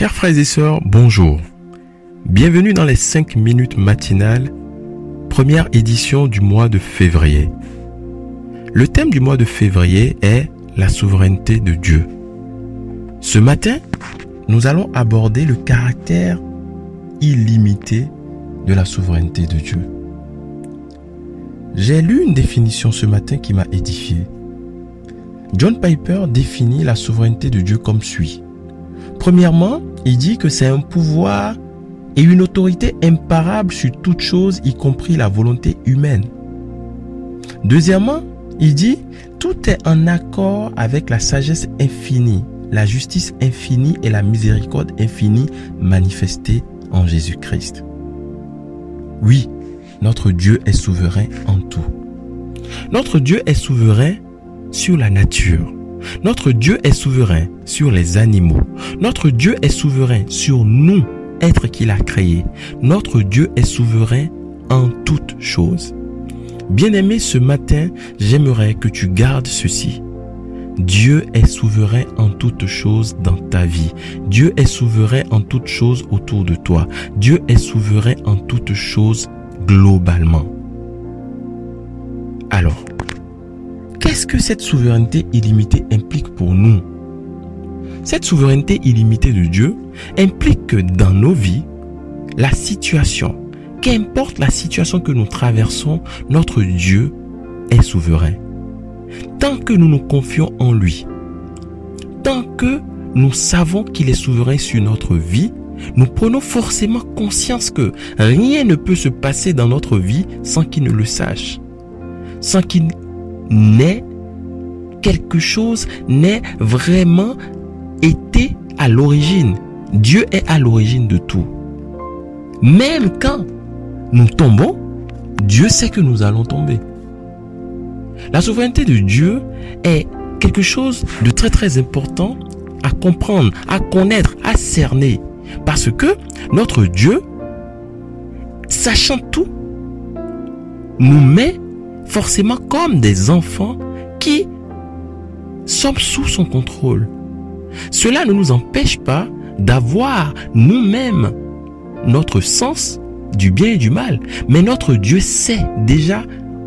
Chers frères et sœurs, bonjour. Bienvenue dans les 5 minutes matinales, première édition du mois de février. Le thème du mois de février est la souveraineté de Dieu. Ce matin, nous allons aborder le caractère illimité de la souveraineté de Dieu. J'ai lu une définition ce matin qui m'a édifié. John Piper définit la souveraineté de Dieu comme suit. Premièrement, il dit que c'est un pouvoir et une autorité imparable sur toute chose, y compris la volonté humaine. Deuxièmement, il dit, tout est en accord avec la sagesse infinie, la justice infinie et la miséricorde infinie manifestée en Jésus-Christ. Oui, notre Dieu est souverain en tout. Notre Dieu est souverain sur la nature. Notre Dieu est souverain sur les animaux. Notre Dieu est souverain sur nous, êtres qu'il a créés. Notre Dieu est souverain en toutes choses. Bien-aimé, ce matin, j'aimerais que tu gardes ceci. Dieu est souverain en toutes choses dans ta vie. Dieu est souverain en toutes choses autour de toi. Dieu est souverain en toutes choses globalement. Alors, Qu'est-ce que cette souveraineté illimitée implique pour nous? Cette souveraineté illimitée de Dieu implique que dans nos vies, la situation, qu'importe la situation que nous traversons, notre Dieu est souverain. Tant que nous nous confions en lui, tant que nous savons qu'il est souverain sur notre vie, nous prenons forcément conscience que rien ne peut se passer dans notre vie sans qu'il ne le sache, sans qu'il n'est quelque chose, n'est vraiment été à l'origine. Dieu est à l'origine de tout. Même quand nous tombons, Dieu sait que nous allons tomber. La souveraineté de Dieu est quelque chose de très très important à comprendre, à connaître, à cerner. Parce que notre Dieu, sachant tout, nous met forcément comme des enfants qui sommes sous son contrôle. Cela ne nous empêche pas d'avoir nous-mêmes notre sens du bien et du mal. Mais notre Dieu sait déjà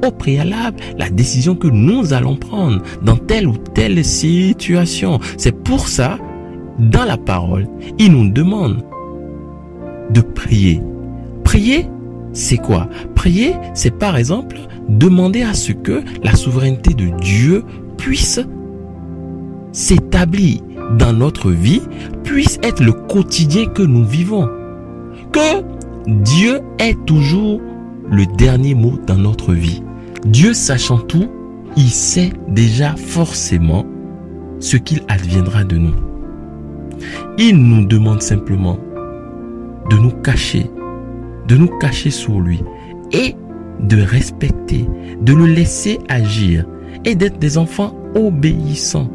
au préalable la décision que nous allons prendre dans telle ou telle situation. C'est pour ça, dans la parole, il nous demande de prier. Prier, c'est quoi? Prier, c'est par exemple demander à ce que la souveraineté de Dieu puisse s'établir dans notre vie, puisse être le quotidien que nous vivons. Que Dieu est toujours le dernier mot dans notre vie. Dieu sachant tout, il sait déjà forcément ce qu'il adviendra de nous. Il nous demande simplement de nous cacher, de nous cacher sur lui et de respecter, de le laisser agir et d'être des enfants obéissants.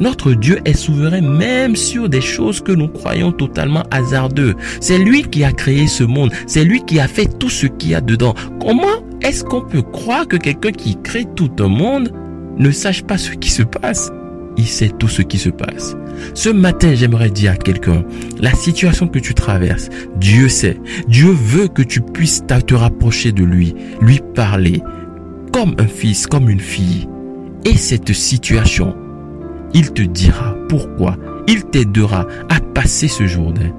Notre Dieu est souverain même sur des choses que nous croyons totalement hasardeux. C'est lui qui a créé ce monde. C'est lui qui a fait tout ce qu'il y a dedans. Comment est-ce qu'on peut croire que quelqu'un qui crée tout un monde ne sache pas ce qui se passe? Il sait tout ce qui se passe. Ce matin, j'aimerais dire à quelqu'un, la situation que tu traverses, Dieu sait. Dieu veut que tu puisses te rapprocher de lui, lui parler, comme un fils, comme une fille. Et cette situation, il te dira pourquoi, il t'aidera à passer ce Jourdain.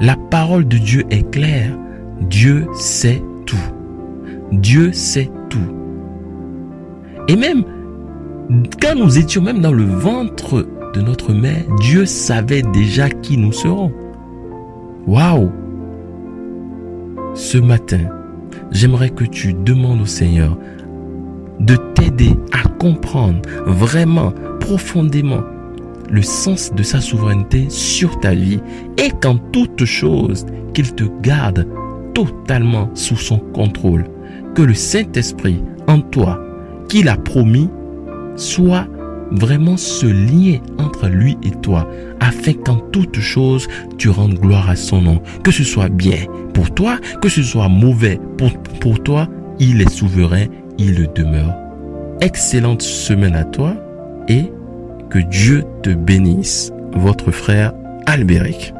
La parole de Dieu est claire. Dieu sait tout. Dieu sait tout. Et même quand nous étions même dans le ventre de notre mère, Dieu savait déjà qui nous serons. Waouh Ce matin, j'aimerais que tu demandes au Seigneur de t'aider à comprendre vraiment profondément le sens de sa souveraineté sur ta vie et qu'en toute chose, qu'il te garde totalement sous son contrôle. Que le Saint-Esprit en toi, qu'il a promis, soit vraiment ce lien entre lui et toi, afin qu'en toute chose, tu rendes gloire à son nom. Que ce soit bien pour toi, que ce soit mauvais pour, pour toi, il est souverain, il le demeure. Excellente semaine à toi et que Dieu te bénisse. votre frère Albéric.